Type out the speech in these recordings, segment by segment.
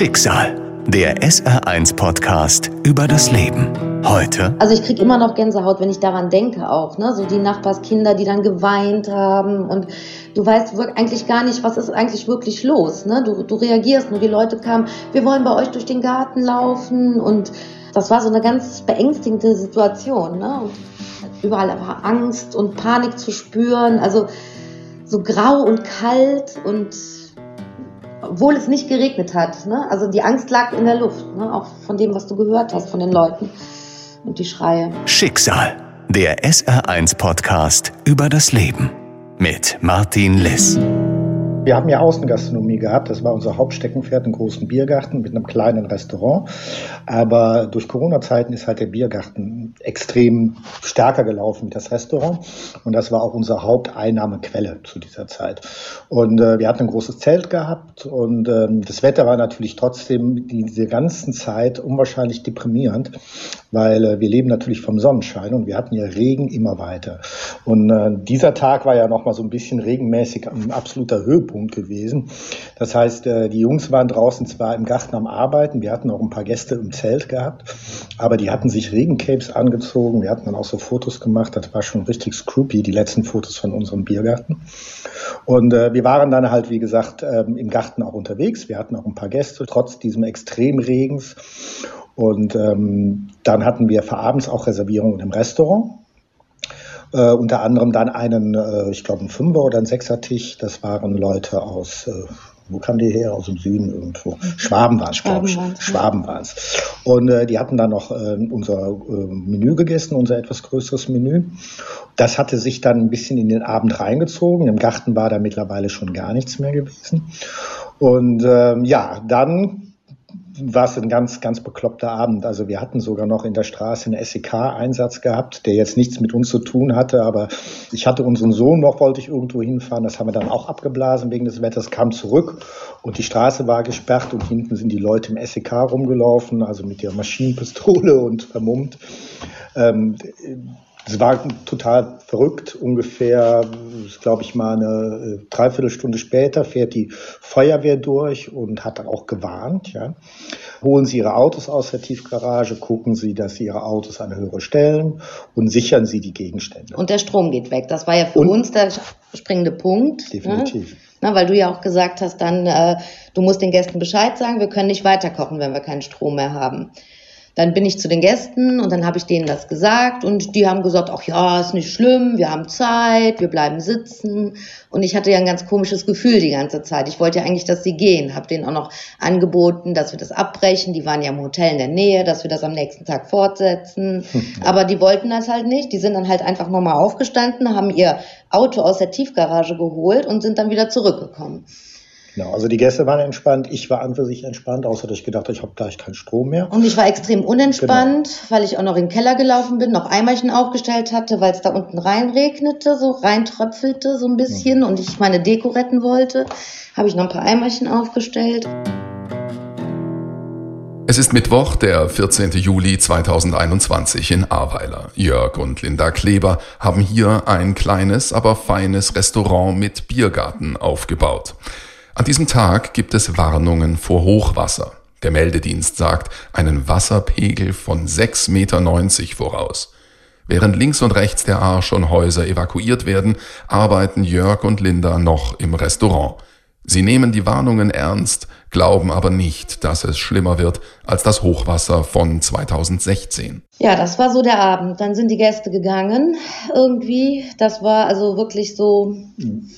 Schicksal. Der SR1-Podcast über das Leben. Heute. Also ich kriege immer noch Gänsehaut, wenn ich daran denke auch. Ne? So die Nachbarskinder, die dann geweint haben. Und du weißt eigentlich gar nicht, was ist eigentlich wirklich los. Ne? Du, du reagierst nur. Die Leute kamen, wir wollen bei euch durch den Garten laufen. Und das war so eine ganz beängstigende Situation. Ne? Und überall war Angst und Panik zu spüren. Also so grau und kalt und obwohl es nicht geregnet hat. Ne? Also die Angst lag in der Luft, ne? auch von dem, was du gehört hast von den Leuten und die Schreie. Schicksal, der SR1-Podcast über das Leben mit Martin Liss. Wir haben ja Außengastronomie gehabt. Das war unser Hauptsteckenpferd, einen großen Biergarten mit einem kleinen Restaurant. Aber durch Corona-Zeiten ist halt der Biergarten extrem stärker gelaufen wie das Restaurant. Und das war auch unsere Haupteinnahmequelle zu dieser Zeit. Und äh, wir hatten ein großes Zelt gehabt und ähm, das Wetter war natürlich trotzdem diese ganzen Zeit unwahrscheinlich deprimierend, weil äh, wir leben natürlich vom Sonnenschein und wir hatten ja Regen immer weiter. Und äh, dieser Tag war ja nochmal so ein bisschen regenmäßig ein absoluter Höhepunkt gewesen. Das heißt, äh, die Jungs waren draußen zwar im Garten am Arbeiten, wir hatten auch ein paar Gäste im Zelt gehabt, aber die hatten sich Regencapes angezogen. Wir hatten dann auch so Fotos gemacht. Das war schon richtig scroopy, die letzten Fotos von unserem Biergarten. Und äh, wir waren dann halt, wie gesagt, ähm, im Garten auch unterwegs. Wir hatten auch ein paar Gäste, trotz diesem Extremregens. Und ähm, dann hatten wir für abends auch Reservierungen im Restaurant. Äh, unter anderem dann einen, äh, ich glaube, ein Fünfer- oder ein Sechser-Tisch. Das waren Leute aus, äh, wo kamen die her? Aus dem Süden irgendwo. Schwaben waren es, glaube ich. Schwaben waren es. Und äh, die hatten dann noch äh, unser äh, Menü gegessen, unser etwas größeres Menü. Das hatte sich dann ein bisschen in den Abend reingezogen. Im Garten war da mittlerweile schon gar nichts mehr gewesen. Und ähm, ja, dann war es ein ganz, ganz bekloppter Abend. Also wir hatten sogar noch in der Straße einen SEK-Einsatz gehabt, der jetzt nichts mit uns zu tun hatte, aber ich hatte unseren Sohn noch, wollte ich irgendwo hinfahren. Das haben wir dann auch abgeblasen wegen des Wetters, kam zurück und die Straße war gesperrt und hinten sind die Leute im SEK rumgelaufen, also mit der Maschinenpistole und vermummt. Ähm, es war total verrückt. Ungefähr, glaube ich mal, eine äh, Dreiviertelstunde später fährt die Feuerwehr durch und hat dann auch gewarnt. Ja. Holen Sie Ihre Autos aus der Tiefgarage, gucken Sie, dass Sie Ihre Autos an Höhe stellen und sichern Sie die Gegenstände. Und der Strom geht weg. Das war ja für und uns der springende Punkt. Ne? Definitiv. Ne? Na, weil du ja auch gesagt hast, dann, äh, du musst den Gästen Bescheid sagen, wir können nicht weiterkochen, wenn wir keinen Strom mehr haben. Dann bin ich zu den Gästen und dann habe ich denen das gesagt und die haben gesagt, ach ja, ist nicht schlimm, wir haben Zeit, wir bleiben sitzen. Und ich hatte ja ein ganz komisches Gefühl die ganze Zeit. Ich wollte ja eigentlich, dass sie gehen. Habe denen auch noch angeboten, dass wir das abbrechen. Die waren ja im Hotel in der Nähe, dass wir das am nächsten Tag fortsetzen. Aber die wollten das halt nicht. Die sind dann halt einfach nochmal aufgestanden, haben ihr Auto aus der Tiefgarage geholt und sind dann wieder zurückgekommen. Genau, also die Gäste waren entspannt, ich war an für sich entspannt, außer dass ich gedacht habe, ich habe gleich keinen Strom mehr. Und ich war extrem unentspannt, genau. weil ich auch noch in den Keller gelaufen bin, noch Eimerchen aufgestellt hatte, weil es da unten reinregnete, so reintröpfelte so ein bisschen mhm. und ich meine Deko retten wollte, habe ich noch ein paar Eimerchen aufgestellt. Es ist Mittwoch, der 14. Juli 2021 in Ahrweiler. Jörg und Linda Kleber haben hier ein kleines, aber feines Restaurant mit Biergarten aufgebaut. An diesem Tag gibt es Warnungen vor Hochwasser. Der Meldedienst sagt einen Wasserpegel von 6,90 Meter voraus. Während links und rechts der Ahr schon Häuser evakuiert werden, arbeiten Jörg und Linda noch im Restaurant. Sie nehmen die Warnungen ernst, glauben aber nicht, dass es schlimmer wird als das Hochwasser von 2016. Ja, das war so der Abend. Dann sind die Gäste gegangen irgendwie. Das war also wirklich so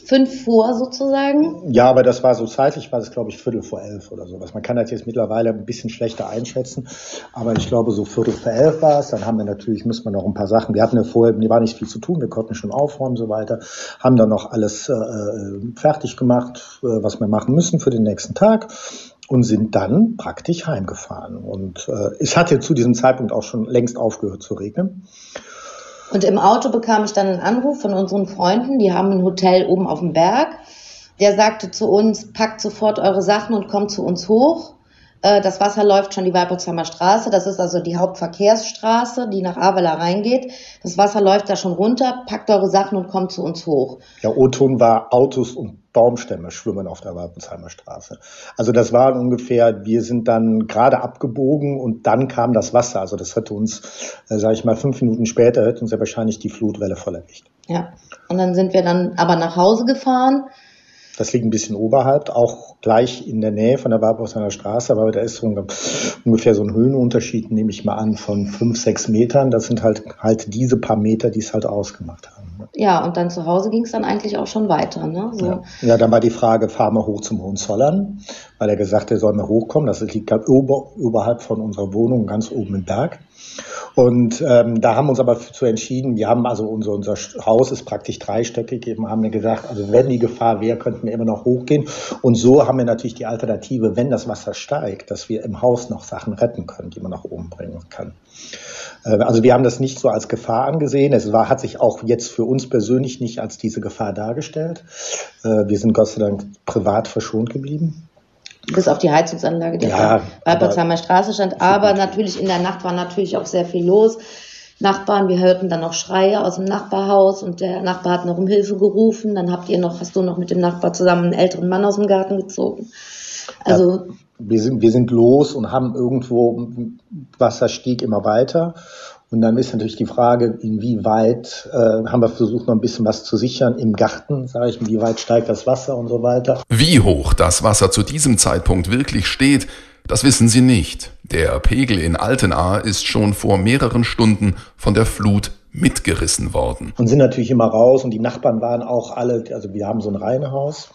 fünf vor sozusagen. Ja, aber das war so zeitlich, war das glaube ich Viertel vor elf oder sowas. Man kann das jetzt mittlerweile ein bisschen schlechter einschätzen, aber ich glaube so Viertel vor elf war es. Dann haben wir natürlich, müssen wir noch ein paar Sachen, wir hatten ja vorher, mir war nicht viel zu tun, wir konnten schon aufräumen und so weiter, haben dann noch alles äh, fertig gemacht, äh, was wir machen müssen für den nächsten Tag und sind dann praktisch heimgefahren. Und äh, es hatte zu diesem Zeitpunkt auch schon längst aufgehört zu regnen. Und im Auto bekam ich dann einen Anruf von unseren Freunden, die haben ein Hotel oben auf dem Berg. Der sagte zu uns, packt sofort eure Sachen und kommt zu uns hoch, das Wasser läuft schon die Weibersheimer Straße. Das ist also die Hauptverkehrsstraße, die nach Avela reingeht. Das Wasser läuft da schon runter, packt eure Sachen und kommt zu uns hoch. Ja, O-Ton war Autos und Baumstämme schwimmen auf der Weibersheimer Straße. Also das war ungefähr, wir sind dann gerade abgebogen und dann kam das Wasser. Also das hätte uns, äh, sage ich mal, fünf Minuten später hätte uns ja wahrscheinlich die Flutwelle voll erwischt. Ja, und dann sind wir dann aber nach Hause gefahren das liegt ein bisschen oberhalb, auch gleich in der Nähe von der Warbrauchsheimer Straße, aber da ist so ein, ungefähr so ein Höhenunterschied, nehme ich mal an, von fünf, sechs Metern. Das sind halt halt diese paar Meter, die es halt ausgemacht haben. Ne? Ja, und dann zu Hause ging es dann eigentlich auch schon weiter. Ne? So. Ja. ja. dann war die Frage, fahren wir hoch zum Hohenzollern, weil er gesagt hat, er soll mal hochkommen. Das liegt halt ober, oberhalb von unserer Wohnung, ganz oben im Berg. Und ähm, da haben wir uns aber zu entschieden, wir haben also unser, unser Haus ist praktisch dreistöckig, eben haben wir gesagt, also wenn die Gefahr wäre, könnten wir immer noch hochgehen. Und so haben wir natürlich die Alternative, wenn das Wasser steigt, dass wir im Haus noch Sachen retten können, die man nach oben bringen kann. Äh, also wir haben das nicht so als Gefahr angesehen. Es war, hat sich auch jetzt für uns persönlich nicht als diese Gefahr dargestellt. Äh, wir sind Gott sei Dank privat verschont geblieben. Bis auf die Heizungsanlage, die ja, bei Potsdamer Straße stand. Aber natürlich in der Nacht war natürlich auch sehr viel los. Nachbarn, wir hörten dann noch Schreie aus dem Nachbarhaus und der Nachbar hat noch um Hilfe gerufen. Dann habt ihr noch, hast du noch mit dem Nachbar zusammen einen älteren Mann aus dem Garten gezogen. Also ja, wir sind, wir sind los und haben irgendwo Wasser stieg immer weiter und dann ist natürlich die Frage, inwieweit äh, haben wir versucht, noch ein bisschen was zu sichern im Garten, sage ich, wie weit steigt das Wasser und so weiter. Wie hoch das Wasser zu diesem Zeitpunkt wirklich steht, das wissen sie nicht. Der Pegel in Altenahr ist schon vor mehreren Stunden von der Flut mitgerissen worden. Und sind natürlich immer raus und die Nachbarn waren auch alle, also wir haben so ein Reihenhaus,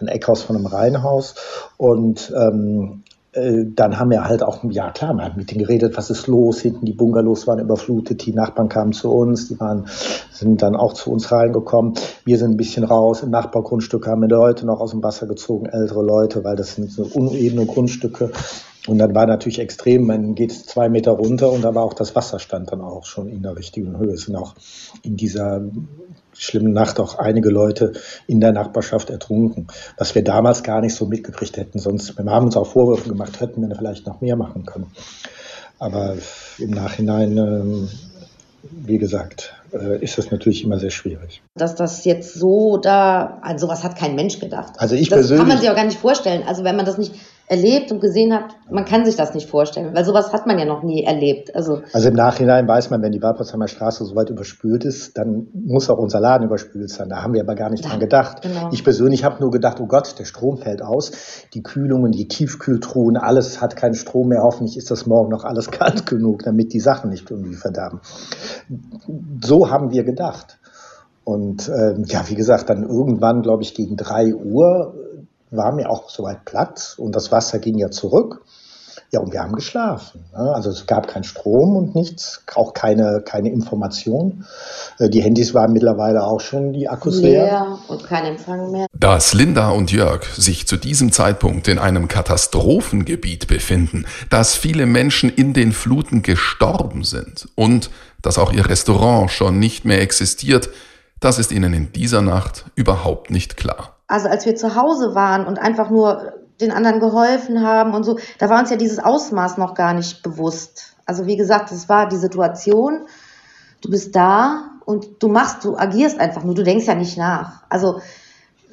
ein Eckhaus von einem Reihenhaus und ähm, äh, dann haben wir halt auch, ja klar, man hat mit denen geredet, was ist los, hinten die Bungalows waren überflutet, die Nachbarn kamen zu uns, die waren, sind dann auch zu uns reingekommen. Wir sind ein bisschen raus, im Nachbargrundstück haben wir Leute noch aus dem Wasser gezogen, ältere Leute, weil das sind so unebene Grundstücke. Und dann war natürlich extrem, man geht zwei Meter runter und da war auch das Wasserstand dann auch schon in der richtigen Höhe. Es sind auch in dieser schlimmen Nacht auch einige Leute in der Nachbarschaft ertrunken, was wir damals gar nicht so mitgekriegt hätten. Sonst, wir haben uns auch Vorwürfe gemacht, hätten wir vielleicht noch mehr machen können. Aber im Nachhinein, ähm, wie gesagt, äh, ist das natürlich immer sehr schwierig. Dass das jetzt so da, also sowas hat kein Mensch gedacht. Also ich das persönlich. kann man sich auch gar nicht vorstellen. Also wenn man das nicht erlebt und gesehen hat, man kann sich das nicht vorstellen, weil sowas hat man ja noch nie erlebt. Also, also im Nachhinein weiß man, wenn die Walposheimer Straße so weit überspült ist, dann muss auch unser Laden überspült sein. Da haben wir aber gar nicht ja, dran gedacht. Genau. Ich persönlich habe nur gedacht, oh Gott, der Strom fällt aus, die Kühlungen, die Tiefkühltruhen, alles hat keinen Strom mehr. Hoffentlich ist das morgen noch alles kalt genug, damit die Sachen nicht irgendwie verderben. So haben wir gedacht. Und äh, ja, wie gesagt, dann irgendwann, glaube ich, gegen drei Uhr war mir auch soweit platt und das Wasser ging ja zurück. Ja, und wir haben geschlafen. Ne? Also es gab keinen Strom und nichts, auch keine, keine Information. Äh, die Handys waren mittlerweile auch schon die Akkus leer. leer und kein Empfang mehr. Dass Linda und Jörg sich zu diesem Zeitpunkt in einem Katastrophengebiet befinden, dass viele Menschen in den Fluten gestorben sind und dass auch ihr Restaurant schon nicht mehr existiert, das ist ihnen in dieser Nacht überhaupt nicht klar also als wir zu Hause waren und einfach nur den anderen geholfen haben und so, da war uns ja dieses Ausmaß noch gar nicht bewusst. Also wie gesagt, es war die Situation, du bist da und du machst, du agierst einfach nur, du denkst ja nicht nach. Also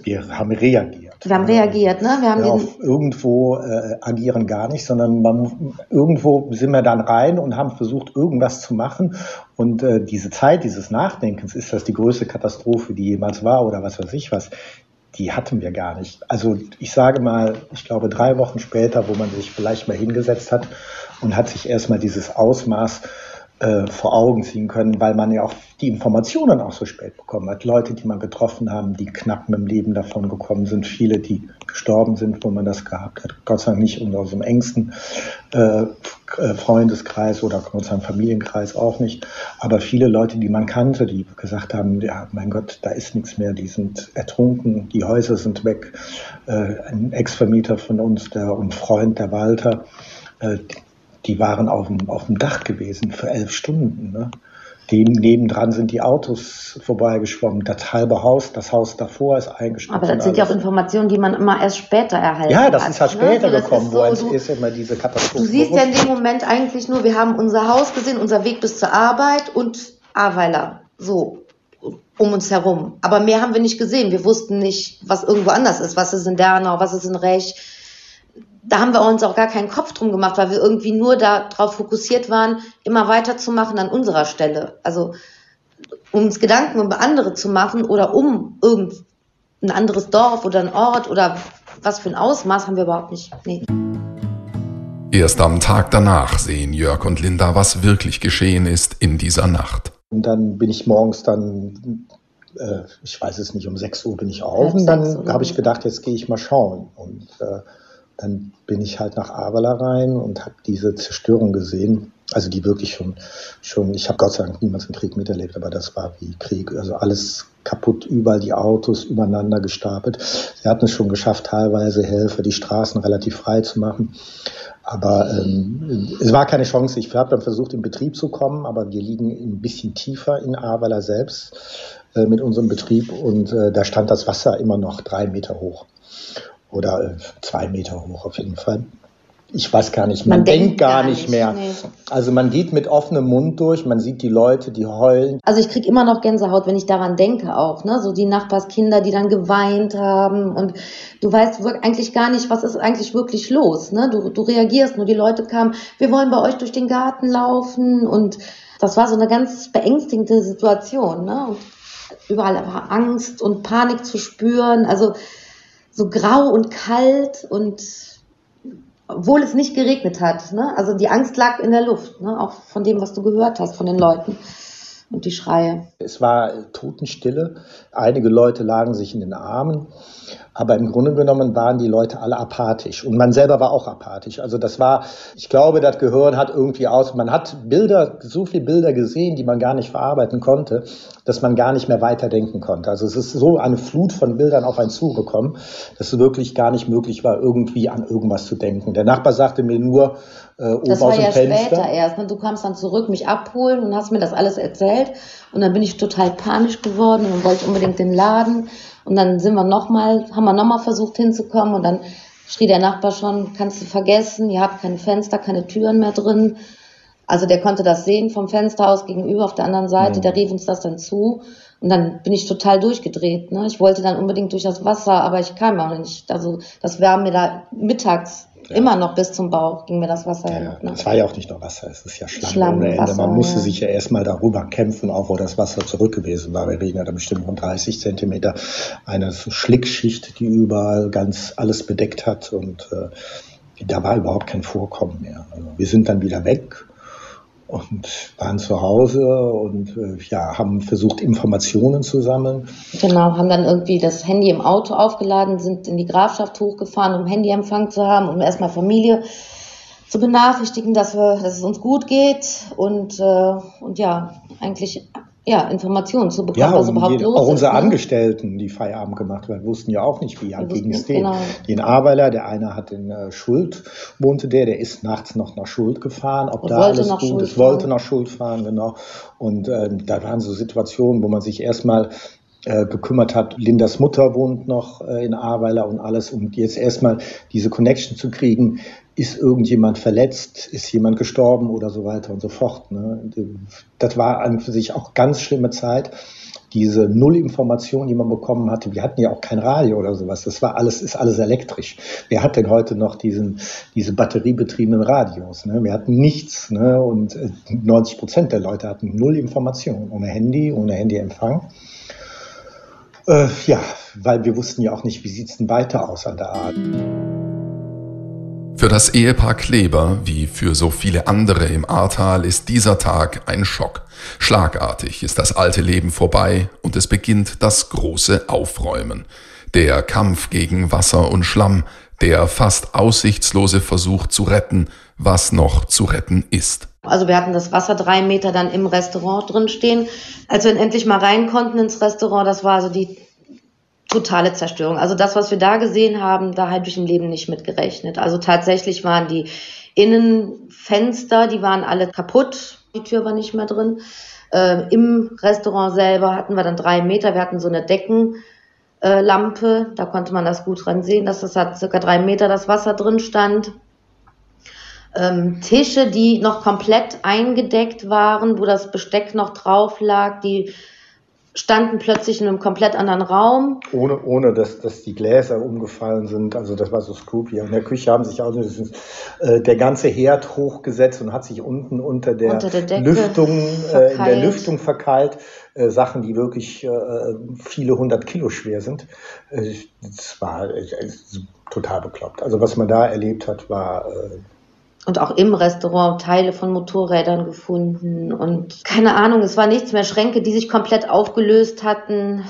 wir haben reagiert. Wir haben reagiert, ne? Wir haben ja, auf irgendwo äh, agieren gar nicht, sondern man, irgendwo sind wir dann rein und haben versucht, irgendwas zu machen. Und äh, diese Zeit dieses Nachdenkens, ist das die größte Katastrophe, die jemals war oder was weiß ich was, die hatten wir gar nicht. Also ich sage mal, ich glaube drei Wochen später, wo man sich vielleicht mal hingesetzt hat und hat sich erstmal dieses Ausmaß äh, vor Augen ziehen können, weil man ja auch die Informationen auch so spät bekommen hat. Leute, die man getroffen haben, die knapp mit dem Leben davon gekommen sind, viele, die gestorben sind, wo man das gehabt hat. Gott sei Dank nicht unter unserem engsten äh, äh, Freundeskreis oder Gott sei Dank Familienkreis auch nicht. Aber viele Leute, die man kannte, die gesagt haben, ja, mein Gott, da ist nichts mehr, die sind ertrunken, die Häuser sind weg. Äh, ein Ex-Vermieter von uns, der und Freund, der Walter, äh, die waren auf dem, auf dem Dach gewesen für elf Stunden. Ne? dem nebendran sind die Autos vorbeigeschwommen. Das halbe Haus, das Haus davor ist eingestürzt. Aber das sind ja auch Informationen, die man immer erst später erhält. Ja, das ist halt ne? später ne? gekommen, so, wo es ist immer diese Katastrophe. Du siehst ja in dem Moment eigentlich nur, wir haben unser Haus gesehen, unser Weg bis zur Arbeit und Aweiler. So um uns herum. Aber mehr haben wir nicht gesehen. Wir wussten nicht, was irgendwo anders ist. Was ist in Dernau, was ist in Rech. Da haben wir uns auch gar keinen Kopf drum gemacht, weil wir irgendwie nur darauf fokussiert waren, immer weiterzumachen an unserer Stelle. Also um uns Gedanken über andere zu machen oder um irgendein anderes Dorf oder ein Ort oder was für ein Ausmaß haben wir überhaupt nicht. Nee. Erst am Tag danach sehen Jörg und Linda, was wirklich geschehen ist in dieser Nacht. Und dann bin ich morgens dann, äh, ich weiß es nicht, um 6 Uhr bin ich auf und dann habe ich gedacht, jetzt gehe ich mal schauen. Und äh, dann bin ich halt nach Avala rein und habe diese Zerstörung gesehen. Also die wirklich schon, schon ich habe Gott sei Dank niemals einen Krieg miterlebt, aber das war wie Krieg. Also alles kaputt, überall die Autos übereinander gestapelt. Sie hatten es schon geschafft, teilweise Helfer die Straßen relativ frei zu machen. Aber ähm, es war keine Chance. Ich habe dann versucht, in Betrieb zu kommen, aber wir liegen ein bisschen tiefer in Ahrweiler selbst äh, mit unserem Betrieb und äh, da stand das Wasser immer noch drei Meter hoch oder äh, zwei Meter hoch auf jeden Fall ich weiß gar nicht, man, man denkt, denkt, gar, nicht mehr. Nee. Also man geht mit offenem Mund durch, man sieht die Leute, die heulen. Also ich kriege immer noch Gänsehaut, wenn ich daran denke auch, ne? So die Nachbarskinder, die dann geweint haben und du weißt eigentlich gar nicht, was ist eigentlich wirklich los, ne? Du, du reagierst nur, die Leute kamen, wir wollen bei euch durch den Garten laufen und das war so eine ganz beängstigende Situation, ne? Und überall war Angst und Panik zu spüren, also so grau und kalt und obwohl es nicht geregnet hat. Ne? Also die Angst lag in der Luft, ne? auch von dem, was du gehört hast, von den Leuten und die Schreie. Es war Totenstille. Einige Leute lagen sich in den Armen. Aber im Grunde genommen waren die Leute alle apathisch. Und man selber war auch apathisch. Also das war, ich glaube, das Gehirn hat irgendwie aus, man hat Bilder, so viele Bilder gesehen, die man gar nicht verarbeiten konnte, dass man gar nicht mehr weiterdenken konnte. Also es ist so eine Flut von Bildern auf einen zugekommen, dass es wirklich gar nicht möglich war, irgendwie an irgendwas zu denken. Der Nachbar sagte mir nur, äh, oben das war aus dem ja Fenster. später erst. Ne? Du kamst dann zurück, mich abholen und hast mir das alles erzählt. Und dann bin ich total panisch geworden und wollte unbedingt den Laden. Und dann sind wir nochmal, haben wir nochmal versucht hinzukommen und dann schrie der Nachbar schon, kannst du vergessen, ihr habt keine Fenster, keine Türen mehr drin. Also der konnte das sehen vom Fenster aus gegenüber auf der anderen Seite, mhm. der rief uns das dann zu. Und dann bin ich total durchgedreht. Ne? Ich wollte dann unbedingt durch das Wasser, aber ich kam auch nicht. Also das war mir da mittags ja. Immer noch bis zum Bauch ging mir das Wasser ja, hin. Ne? Es war ja auch nicht nur Wasser, es ist ja Schlamm, Schlamm ohne Ende. Wasser, Man musste ja. sich ja erstmal darüber kämpfen, auch wo das Wasser zurück gewesen war. Wir reden ja da bestimmt rund 30 Zentimeter. Eine Schlickschicht, die überall ganz alles bedeckt hat und äh, da war überhaupt kein Vorkommen mehr. Also wir sind dann wieder weg und waren zu Hause und äh, ja, haben versucht, Informationen zu sammeln. Genau, haben dann irgendwie das Handy im Auto aufgeladen, sind in die Grafschaft hochgefahren, um Handyempfang zu haben, um erstmal Familie zu benachrichtigen, dass, wir, dass es uns gut geht und, äh, und ja, eigentlich ja, Informationen zu bekommen, ja, was überhaupt jede, los auch ist. Auch unsere ne? Angestellten, die Feierabend gemacht haben, wussten ja auch nicht, wie ging es denen. Genau. Den Arbeiter, der eine hat in äh, Schuld, wohnte der, der ist nachts noch nach Schuld gefahren, ob und da alles gut ist, wollte nach Schuld fahren, genau. Und äh, da waren so Situationen, wo man sich erstmal äh, gekümmert hat. Lindas Mutter wohnt noch äh, in Ahrweiler und alles, um jetzt erstmal diese Connection zu kriegen. Ist irgendjemand verletzt? Ist jemand gestorben oder so weiter und so fort. Ne? Das war an für sich auch ganz schlimme Zeit. Diese Nullinformation, die man bekommen hatte, wir hatten ja auch kein Radio oder sowas. Das war alles, ist alles elektrisch. Wer hat denn heute noch diesen, diese batteriebetriebenen Radios? Ne? Wir hatten nichts. Ne? Und 90 äh, Prozent der Leute hatten null Information. Ohne Handy, ohne Handyempfang. Äh, ja, weil wir wussten ja auch nicht, wie sieht's denn weiter aus an der Art. Für das Ehepaar Kleber, wie für so viele andere im Ahrtal, ist dieser Tag ein Schock. Schlagartig ist das alte Leben vorbei und es beginnt das große Aufräumen. Der Kampf gegen Wasser und Schlamm, der fast aussichtslose Versuch zu retten, was noch zu retten ist. Also wir hatten das Wasser drei Meter dann im Restaurant drin stehen. Als wir endlich mal rein konnten ins Restaurant, das war also die totale Zerstörung. Also das, was wir da gesehen haben, da habe ich im Leben nicht mit gerechnet. Also tatsächlich waren die Innenfenster, die waren alle kaputt. Die Tür war nicht mehr drin. Äh, Im Restaurant selber hatten wir dann drei Meter. Wir hatten so eine Deckenlampe. Äh, da konnte man das gut dran sehen, dass das hat circa drei Meter das Wasser drin stand. Ähm, Tische, die noch komplett eingedeckt waren, wo das Besteck noch drauf lag, die standen plötzlich in einem komplett anderen Raum. Ohne, ohne dass, dass die Gläser umgefallen sind. Also das war so spooky. In der Küche haben sich auch äh, der ganze Herd hochgesetzt und hat sich unten unter der, unter der Lüftung, äh, in der Lüftung verkeilt. Äh, Sachen, die wirklich äh, viele hundert Kilo schwer sind. Äh, das war äh, total bekloppt. Also was man da erlebt hat, war und auch im Restaurant Teile von Motorrädern gefunden und keine Ahnung, es war nichts mehr, Schränke, die sich komplett aufgelöst hatten.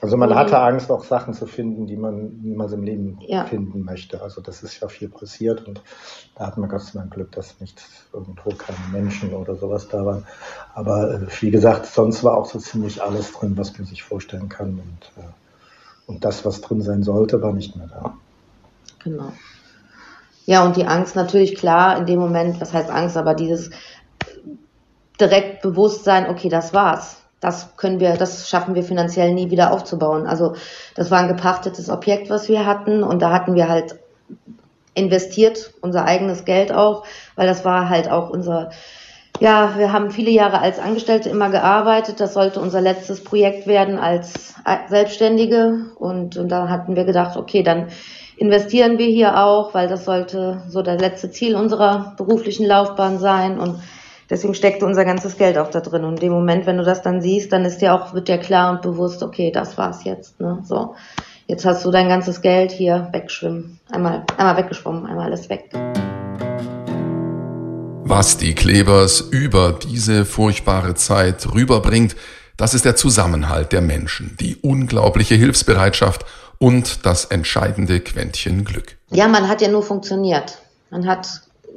Also man hatte Angst, auch Sachen zu finden, die man niemals im Leben ja. finden möchte. Also das ist ja viel passiert und da hat man Gott sei Dank Glück, dass nicht irgendwo keine Menschen oder sowas da waren. Aber äh, wie gesagt, sonst war auch so ziemlich alles drin, was man sich vorstellen kann. Und, äh, und das, was drin sein sollte, war nicht mehr da. Genau. Ja, und die Angst natürlich klar in dem Moment, was heißt Angst, aber dieses direkt Bewusstsein, okay, das war's. Das können wir, das schaffen wir finanziell nie wieder aufzubauen. Also das war ein gepachtetes Objekt, was wir hatten und da hatten wir halt investiert, unser eigenes Geld auch, weil das war halt auch unser, ja, wir haben viele Jahre als Angestellte immer gearbeitet. Das sollte unser letztes Projekt werden als Selbstständige und, und da hatten wir gedacht, okay, dann investieren wir hier auch, weil das sollte so das letzte Ziel unserer beruflichen Laufbahn sein und deswegen steckte unser ganzes Geld auch da drin. Und in dem Moment, wenn du das dann siehst, dann ist dir auch, wird dir klar und bewusst, okay, das war's jetzt, ne, so. Jetzt hast du dein ganzes Geld hier weggeschwimmen. Einmal, einmal weggeschwommen, einmal alles weg. Was die Klebers über diese furchtbare Zeit rüberbringt, das ist der Zusammenhalt der Menschen, die unglaubliche Hilfsbereitschaft und das entscheidende Quäntchen Glück. Ja, man hat ja nur funktioniert. Man hat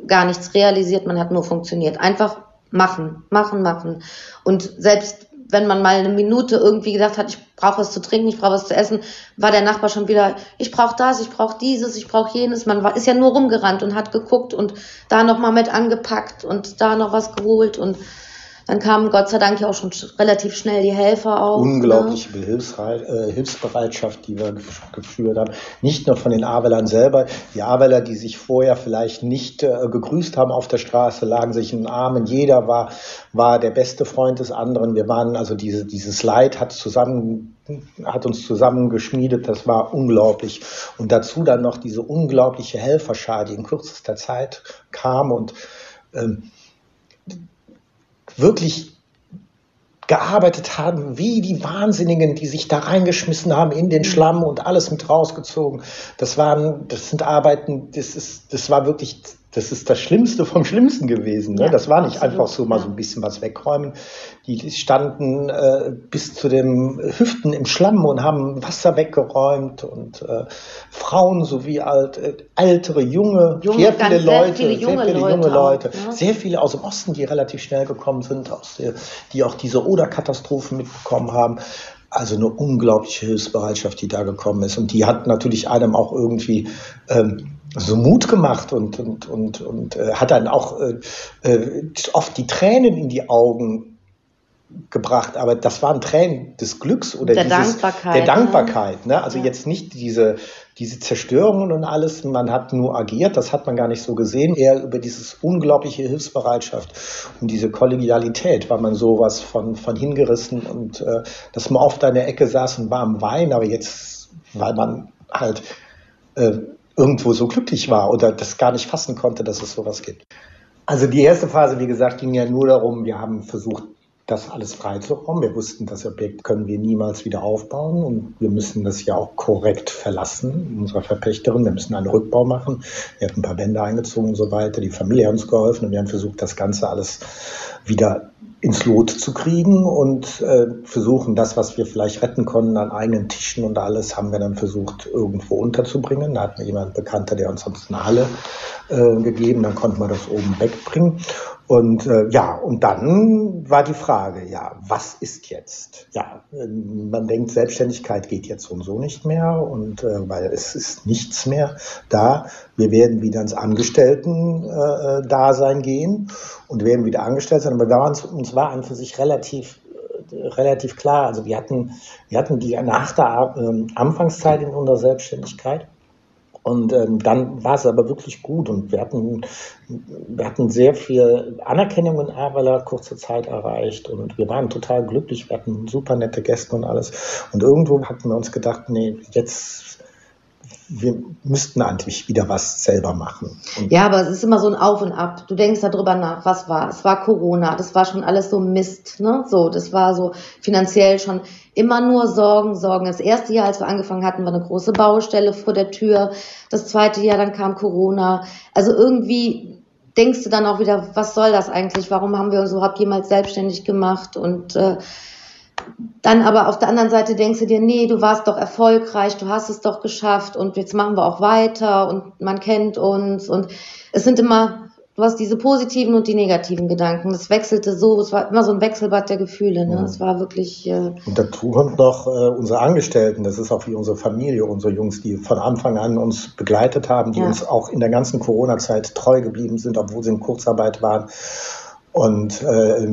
gar nichts realisiert, man hat nur funktioniert. Einfach machen, machen, machen. Und selbst wenn man mal eine Minute irgendwie gedacht hat, ich brauche was zu trinken, ich brauche was zu essen, war der Nachbar schon wieder, ich brauche das, ich brauche dieses, ich brauche jenes. Man war, ist ja nur rumgerannt und hat geguckt und da noch mal mit angepackt und da noch was geholt und dann kamen Gott sei Dank ja auch schon relativ schnell die Helfer auf. Unglaubliche ne? Hilfsbereitschaft, die wir geführt haben. Nicht nur von den Awelern selber. Die Aweller, die sich vorher vielleicht nicht äh, gegrüßt haben auf der Straße, lagen sich in den Armen. Jeder war, war der beste Freund des anderen. Wir waren also diese, dieses Leid hat zusammen hat uns zusammengeschmiedet, das war unglaublich. Und dazu dann noch diese unglaubliche Helferschar, die in kürzester Zeit kam und ähm, wirklich gearbeitet haben, wie die Wahnsinnigen, die sich da reingeschmissen haben in den Schlamm und alles mit rausgezogen. Das waren, das sind Arbeiten, das ist, das war wirklich das ist das Schlimmste vom Schlimmsten gewesen. Ne? Ja, das war nicht absolut, einfach so mal so ein bisschen was wegräumen. Die standen äh, bis zu den Hüften im Schlamm und haben Wasser weggeräumt und äh, Frauen sowie alt, äh, ältere, junge, junge sehr viele Leute, sehr viele junge, sehr viele Leute, junge Leute auch, ja. sehr viele aus dem Osten, die relativ schnell gekommen sind, aus der, die auch diese Oder-Katastrophen mitbekommen haben. Also eine unglaubliche Hilfsbereitschaft, die da gekommen ist. Und die hat natürlich einem auch irgendwie ähm, so Mut gemacht und, und, und, und äh, hat dann auch äh, äh, oft die Tränen in die Augen gebracht, aber das waren Tränen des Glücks oder der dieses, Dankbarkeit, der Dankbarkeit. Ne? Also ja. jetzt nicht diese, diese Zerstörungen und alles, man hat nur agiert, das hat man gar nicht so gesehen, eher über dieses unglaubliche Hilfsbereitschaft und diese Kollegialität war man sowas von, von hingerissen und äh, dass man oft an der Ecke saß und war am Wein, aber jetzt, weil man halt äh, irgendwo so glücklich war oder das gar nicht fassen konnte, dass es sowas gibt. Also die erste Phase, wie gesagt, ging ja nur darum, wir haben versucht, das alles freizuräumen. Wir wussten, das Objekt können wir niemals wieder aufbauen und wir müssen das ja auch korrekt verlassen, unserer Verpächterin. Wir müssen einen Rückbau machen. Wir hatten ein paar Wände eingezogen und so weiter. Die Familie hat uns geholfen und wir haben versucht, das Ganze alles wieder ins Lot zu kriegen und äh, versuchen, das, was wir vielleicht retten konnten an eigenen Tischen und alles, haben wir dann versucht, irgendwo unterzubringen. Da hat mir jemand Bekannter, der uns sonst eine Halle äh, gegeben, dann konnten wir das oben wegbringen. Und äh, ja, und dann war die Frage, ja, was ist jetzt? Ja, äh, man denkt, Selbstständigkeit geht jetzt so und so nicht mehr und äh, weil es ist nichts mehr da. Wir werden wieder ins Angestellten-Dasein äh, gehen und werden wieder angestellt sein. Aber wir waren, uns war an für sich relativ äh, relativ klar. Also wir hatten, wir hatten die nach der äh, Anfangszeit in unserer Selbstständigkeit und ähm, dann war es aber wirklich gut und wir hatten, wir hatten sehr viel Anerkennung in Ahrweiler kurze Zeit erreicht und wir waren total glücklich. Wir hatten super nette Gäste und alles. Und irgendwo hatten wir uns gedacht, nee, jetzt wir müssten eigentlich wieder was selber machen. Und ja, aber es ist immer so ein Auf und Ab. Du denkst darüber nach, was war. Es war Corona, das war schon alles so Mist, ne? So, das war so finanziell schon immer nur Sorgen, Sorgen. Das erste Jahr, als wir angefangen hatten, war eine große Baustelle vor der Tür. Das zweite Jahr, dann kam Corona. Also irgendwie denkst du dann auch wieder, was soll das eigentlich? Warum haben wir uns überhaupt jemals selbstständig gemacht? Und äh, dann aber auf der anderen Seite denkst du dir, nee, du warst doch erfolgreich, du hast es doch geschafft und jetzt machen wir auch weiter und man kennt uns und es sind immer, du hast diese positiven und die negativen Gedanken. Das wechselte so, es war immer so ein Wechselbad der Gefühle. Ne? Es war wirklich. Äh und dazu kommt noch äh, unsere Angestellten, das ist auch wie unsere Familie, unsere Jungs, die von Anfang an uns begleitet haben, die ja. uns auch in der ganzen Corona-Zeit treu geblieben sind, obwohl sie in Kurzarbeit waren. Und äh,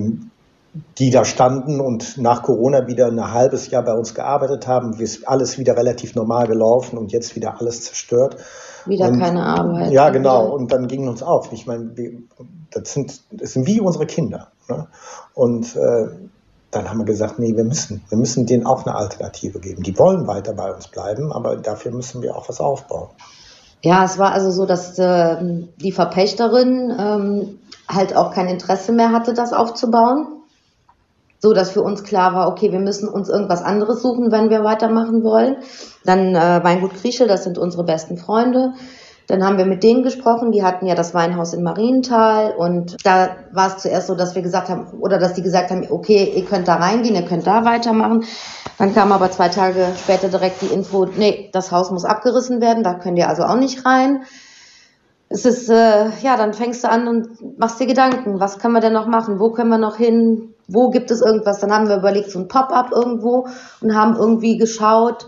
die da standen und nach Corona wieder ein halbes Jahr bei uns gearbeitet haben, ist alles wieder relativ normal gelaufen und jetzt wieder alles zerstört. Wieder und, keine Arbeit. Ja, genau. Und dann ging uns auf. Ich meine, das sind, das sind wie unsere Kinder. Ne? Und äh, dann haben wir gesagt, nee, wir müssen, wir müssen denen auch eine Alternative geben. Die wollen weiter bei uns bleiben, aber dafür müssen wir auch was aufbauen. Ja, es war also so, dass äh, die Verpächterin ähm, halt auch kein Interesse mehr hatte, das aufzubauen so dass für uns klar war, okay, wir müssen uns irgendwas anderes suchen, wenn wir weitermachen wollen. Dann äh, Weingut Kriechel, das sind unsere besten Freunde. Dann haben wir mit denen gesprochen, die hatten ja das Weinhaus in Marienthal und da war es zuerst so, dass wir gesagt haben, oder dass die gesagt haben, okay, ihr könnt da reingehen, ihr könnt da weitermachen. Dann kam aber zwei Tage später direkt die Info, nee, das Haus muss abgerissen werden, da könnt ihr also auch nicht rein. Es ist, äh, ja, dann fängst du an und machst dir Gedanken, was können wir denn noch machen, wo können wir noch hin, wo gibt es irgendwas? Dann haben wir überlegt, so ein Pop-up irgendwo und haben irgendwie geschaut,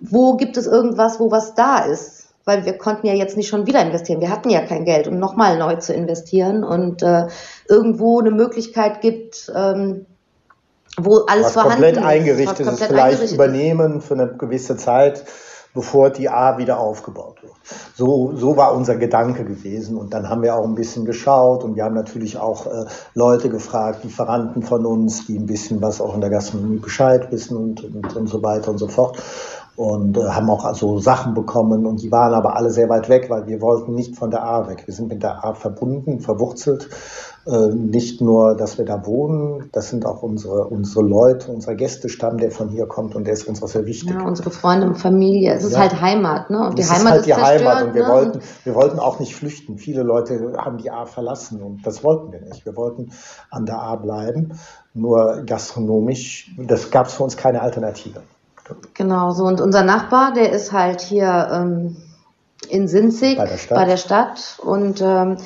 wo gibt es irgendwas, wo was da ist. Weil wir konnten ja jetzt nicht schon wieder investieren. Wir hatten ja kein Geld, um nochmal neu zu investieren und äh, irgendwo eine Möglichkeit gibt, ähm, wo alles was vorhanden komplett eingerichtet ist, komplett vielleicht eingerichtet übernehmen für eine gewisse Zeit bevor die A wieder aufgebaut wird. So, so war unser Gedanke gewesen. Und dann haben wir auch ein bisschen geschaut und wir haben natürlich auch äh, Leute gefragt, Lieferanten von uns, die ein bisschen was auch in der Gastronomie Bescheid wissen und, und, und so weiter und so fort und äh, haben auch also Sachen bekommen und die waren aber alle sehr weit weg, weil wir wollten nicht von der A weg. Wir sind mit der A verbunden, verwurzelt. Äh, nicht nur, dass wir da wohnen, das sind auch unsere, unsere Leute, unser Gästestamm, der von hier kommt und der ist uns auch sehr wichtig. Ja, unsere Freunde und Familie. Es ist ja. halt Heimat, ne? Und die es Heimat ist halt die ist Heimat und wir ne? wollten, wir wollten auch nicht flüchten. Viele Leute haben die A verlassen und das wollten wir nicht. Wir wollten an der A bleiben. Nur gastronomisch, das gab es für uns keine Alternative. Genau, so. Und unser Nachbar, der ist halt hier ähm, in Sinzig bei der Stadt, bei der Stadt und ähm,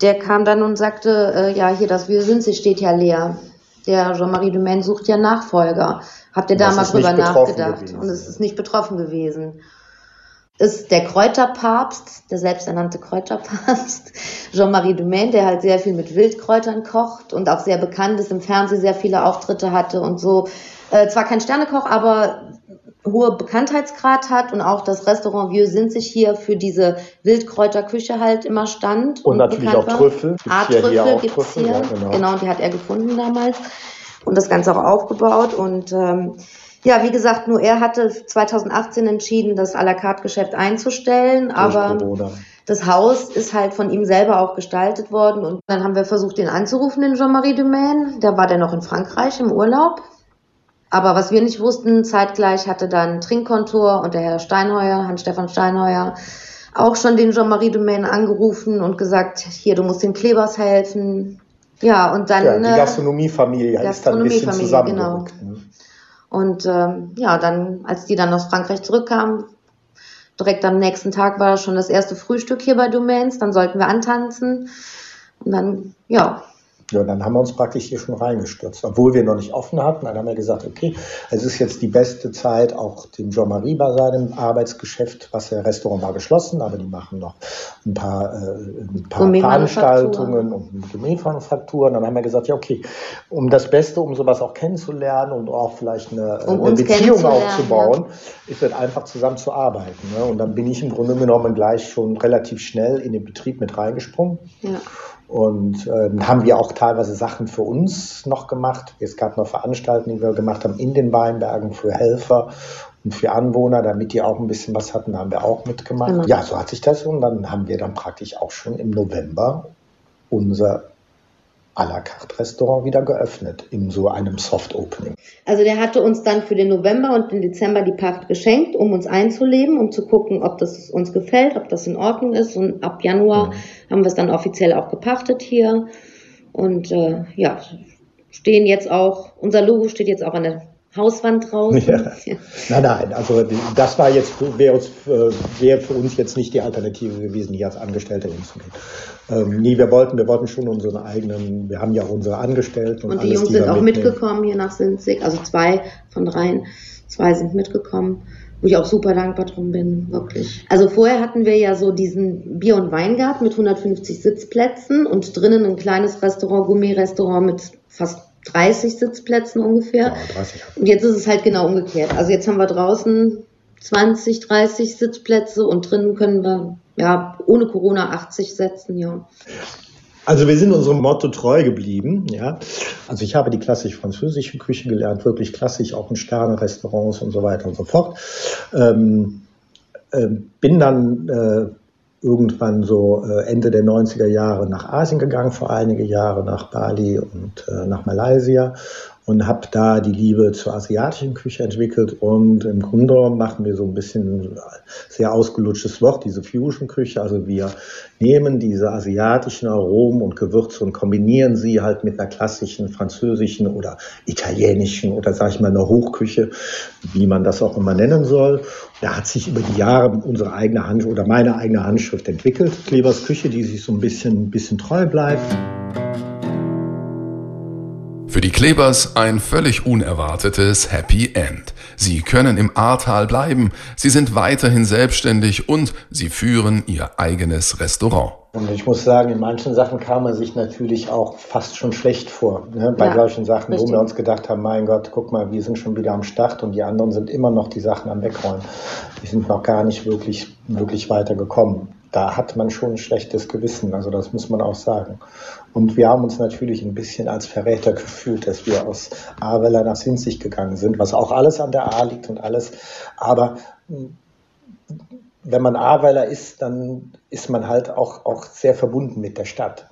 der kam dann und sagte, äh, ja, hier das Wir Sinzig steht ja leer. Der Jean-Marie Dumaine sucht ja Nachfolger. Habt ihr da mal drüber nachgedacht? Gewesen. Und es ist nicht betroffen gewesen. Ist der Kräuterpapst, der selbsternannte Kräuterpapst, Jean-Marie Dumaine, der halt sehr viel mit Wildkräutern kocht und auch sehr bekannt ist, im Fernsehen sehr viele Auftritte hatte und so. Äh, zwar kein Sternekoch, aber hohe Bekanntheitsgrad hat und auch das Restaurant Vieux Sinzig hier für diese Wildkräuterküche halt immer stand. Und, und natürlich auch Trüffel. Art Trüffel gibt es hier. Ja, genau. genau, und die hat er gefunden damals und das Ganze auch aufgebaut. Und ähm, ja, wie gesagt, nur er hatte 2018 entschieden, das à la carte Geschäft einzustellen, Durch aber Corona. das Haus ist halt von ihm selber auch gestaltet worden und dann haben wir versucht, ihn anzurufen, den Jean-Marie Dumaine. Da war der noch in Frankreich im Urlaub aber was wir nicht wussten, zeitgleich hatte dann Trinkkontor und der Herr Steinheuer, Hans-Stefan Steinheuer, auch schon den Jean-Marie Domaine angerufen und gesagt, hier, du musst den Klebers helfen. Ja, und dann. Ja, die äh, Gastronomiefamilie ist dann ein bisschen genau. zusammengerückt. Genau. Ne? Und ähm, ja, dann, als die dann aus Frankreich zurückkamen, direkt am nächsten Tag war schon das erste Frühstück hier bei Domains, dann sollten wir antanzen. Und dann, ja, Ja, dann haben wir uns praktisch hier schon reingestürzt, obwohl wir noch nicht offen hatten. Dann haben wir gesagt, okay, es ist jetzt die beste Zeit, auch dem Jean-Marie bei seinem Arbeitsgeschäft, was der Restaurant war geschlossen, aber die machen noch ein paar, äh, ein paar Veranstaltungen und Gourmetmanufakturen. Dann haben wir gesagt, ja, okay, um das Beste, um sowas auch kennenzulernen und auch vielleicht eine, Um eine Beziehung aufzubauen, ist es einfach zusammen zu arbeiten. Ne? Und dann bin ich im Grunde genommen gleich schon relativ schnell in den Betrieb mit reingesprungen. Ja. Und äh, dann haben wir auch teilweise Sachen für uns noch gemacht. Es gab noch Veranstaltungen, die wir gemacht haben in den Weinbergen für Helfer und für Anwohner, damit die auch ein bisschen was hatten, da haben wir auch mitgemacht. Genau. Ja, so hat sich das und dann haben wir dann praktisch auch schon im November unser à la carte Restaurant wieder geöffnet in so einem Soft Opening. Also der hatte uns dann für den November und den Dezember die Pacht geschenkt, um uns einzuleben, um zu gucken, ob das uns gefällt, ob das in Ordnung ist. Und ab Januar Mhm. haben wir es dann offiziell auch gepachtet hier. Und äh, ja, stehen jetzt auch, unser Logo steht jetzt auch an der Hauswand draußen. Ja. Nein, nein, also das war jetzt wäre äh, wäre für uns jetzt nicht die Alternative gewesen, hier als Angestellte hinzugehen. Ähm, nee, wir wollten, wir wollten schon unseren eigenen, wir haben ja auch unsere Angestellten und, Und die alles, Jungs sind auch mitnehmen. mitgekommen hier nach Sinzig, also zwei von dreien, zwei sind mitgekommen, wo ich auch super dankbar drum bin, wirklich. Also vorher hatten wir ja so diesen Bier- und Weingarten mit 150 Sitzplätzen und drinnen ein kleines Restaurant, Gourmet-Restaurant mit fast 30 Sitzplätzen ungefähr. Ja, 30. Und jetzt ist es halt genau umgekehrt. Also jetzt haben wir draußen 20, 30 Sitzplätze und drinnen können wir ja ohne Corona 80 setzen, ja. Also wir sind unserem Motto treu geblieben, ja. Also ich habe die klassisch-französische Küche gelernt, wirklich klassisch, auch in Sterne-Restaurants und so weiter und so fort. Ähm, ähm, bin dann äh, irgendwann so äh, Ende der 90er Jahre nach Asien gegangen, vor einige Jahre nach Bali und äh, nach Malaysia und habe da die Liebe zur asiatischen Küche entwickelt und im Grunde machen wir so ein bisschen sehr ausgelutschtes Wort, diese Fusion-Küche. Also wir nehmen diese asiatischen Aromen und Gewürze und kombinieren sie halt mit einer klassischen französischen oder italienischen oder sage ich mal einer Hochküche, wie man das auch immer nennen soll. Da hat sich über die Jahre unsere eigene Hand oder meine eigene Handschrift entwickelt. Klebers Küche, die sich so ein bisschen, ein bisschen treu bleibt. Für die Klebers ein völlig unerwartetes Happy End. Sie können im Ahrtal bleiben, sie sind weiterhin selbstständig und sie führen ihr eigenes Restaurant. Und ich muss sagen, in manchen Sachen kam man sich natürlich auch fast schon schlecht vor. Ne? Bei Ja, solchen Sachen, wo richtig. wir uns gedacht haben, mein Gott, guck mal, wir sind schon wieder am Start und die anderen sind immer noch die Sachen am Wegräumen. Die sind noch gar nicht wirklich, wirklich weitergekommen. Da hat man schon ein schlechtes Gewissen, also das muss man auch sagen. Und wir haben uns natürlich ein bisschen als Verräter gefühlt, dass wir aus Ahrweiler nach Sinzig gegangen sind, was auch alles an der A liegt und alles. Aber wenn man Ahrweiler ist, dann ist man halt auch, auch sehr verbunden mit der Stadt.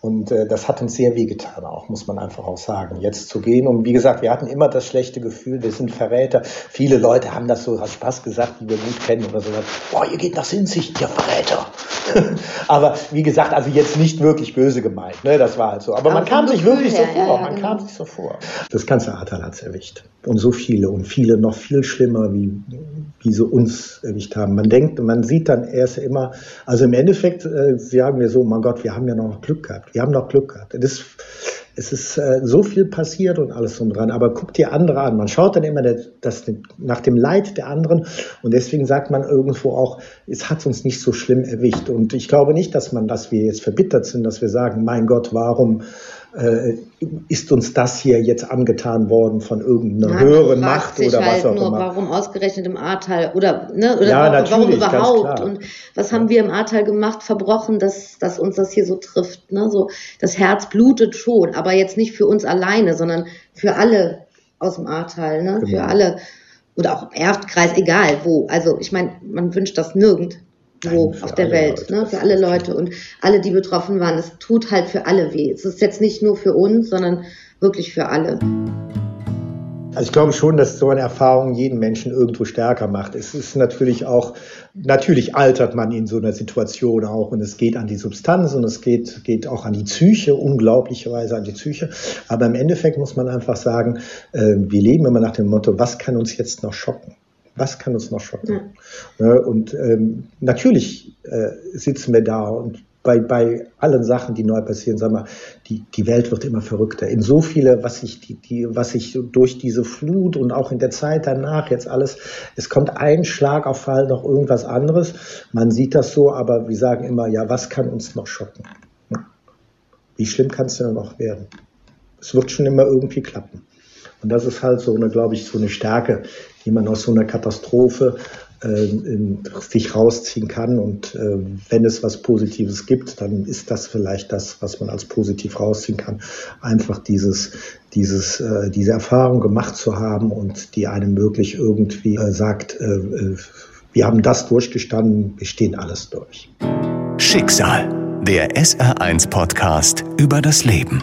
Und äh, das hat uns sehr wehgetan, auch muss man einfach auch sagen, jetzt zu gehen. Und wie gesagt, wir hatten immer das schlechte Gefühl, wir sind Verräter. Viele Leute haben das so aus Spaß gesagt, die wir gut kennen oder so. Boah, ihr geht nach Sinzig, ihr Verräter. Aber wie gesagt, also jetzt nicht wirklich böse gemeint, ne? das war halt so. Aber Aber man kam sich wirklich so her, ja, vor, ja, man genau. kam sich so vor. Das ganze Ahrtal hat es erwischt. Und so viele und viele noch viel schlimmer, wie, wie sie uns erwischt haben. Man denkt, man sieht dann erst immer, also im Endeffekt äh, sagen wir so, mein Gott, wir haben ja noch Glück gehabt. Wir haben noch Glück gehabt. Das, es ist äh, so viel passiert und alles drum dran. Aber guck dir andere an. Man schaut dann immer das, das, nach dem Leid der anderen und deswegen sagt man irgendwo auch, es hat uns nicht so schlimm erwischt. Und ich glaube nicht, dass man, dass wir jetzt verbittert sind, dass wir sagen, mein Gott, warum äh, ist uns das hier jetzt angetan worden von irgendeiner Ja, höheren Macht oder halt was auch nur, immer. warum ausgerechnet im Ahrtal oder, ne, oder Ja, warum, warum überhaupt und was haben wir im Ahrtal gemacht, verbrochen, dass, dass uns das hier so trifft, ne, so, das Herz blutet schon, aber jetzt nicht für uns alleine, sondern für alle aus dem Ahrtal, ne, Genau. für alle oder auch im Erftkreis, egal wo, also ich meine, man wünscht das nirgendwo Für auf der Welt, Leute. ne, für alle Leute und alle, die betroffen waren, es tut halt für alle weh. Es ist jetzt nicht nur für uns, sondern wirklich für alle. Also ich glaube schon, dass so eine Erfahrung jeden Menschen irgendwo stärker macht. Es ist natürlich auch, natürlich altert man in so einer Situation auch und es geht an die Substanz und es geht, geht auch an die Psyche, unglaublicherweise an die Psyche. Aber im Endeffekt muss man einfach sagen, äh, wir leben immer nach dem Motto, was kann uns jetzt noch schocken? Was kann uns noch schocken? Ne, Und ähm, natürlich äh, sitzen wir da und bei, bei allen Sachen, die neu passieren, sag mal, die, die Welt wird immer verrückter. In so viele, was ich, die, die, was ich durch diese Flut und auch in der Zeit danach jetzt alles, es kommt ein Schlag auf Fall noch irgendwas anderes. Man sieht das so, aber wir sagen immer, ja, was kann uns noch schocken? Wie schlimm kann es denn noch werden? Es wird schon immer irgendwie klappen. Und das ist halt so eine, glaube ich, so eine Stärke, die man aus so einer Katastrophe äh, sich rausziehen kann. Und äh, wenn es was Positives gibt, dann ist das vielleicht das, was man als positiv rausziehen kann. Einfach dieses, dieses, äh, diese Erfahrung gemacht zu haben und die einem wirklich irgendwie äh, sagt, äh, wir haben das durchgestanden, wir stehen alles durch. Schicksal, der SR1 -Podcast über das Leben.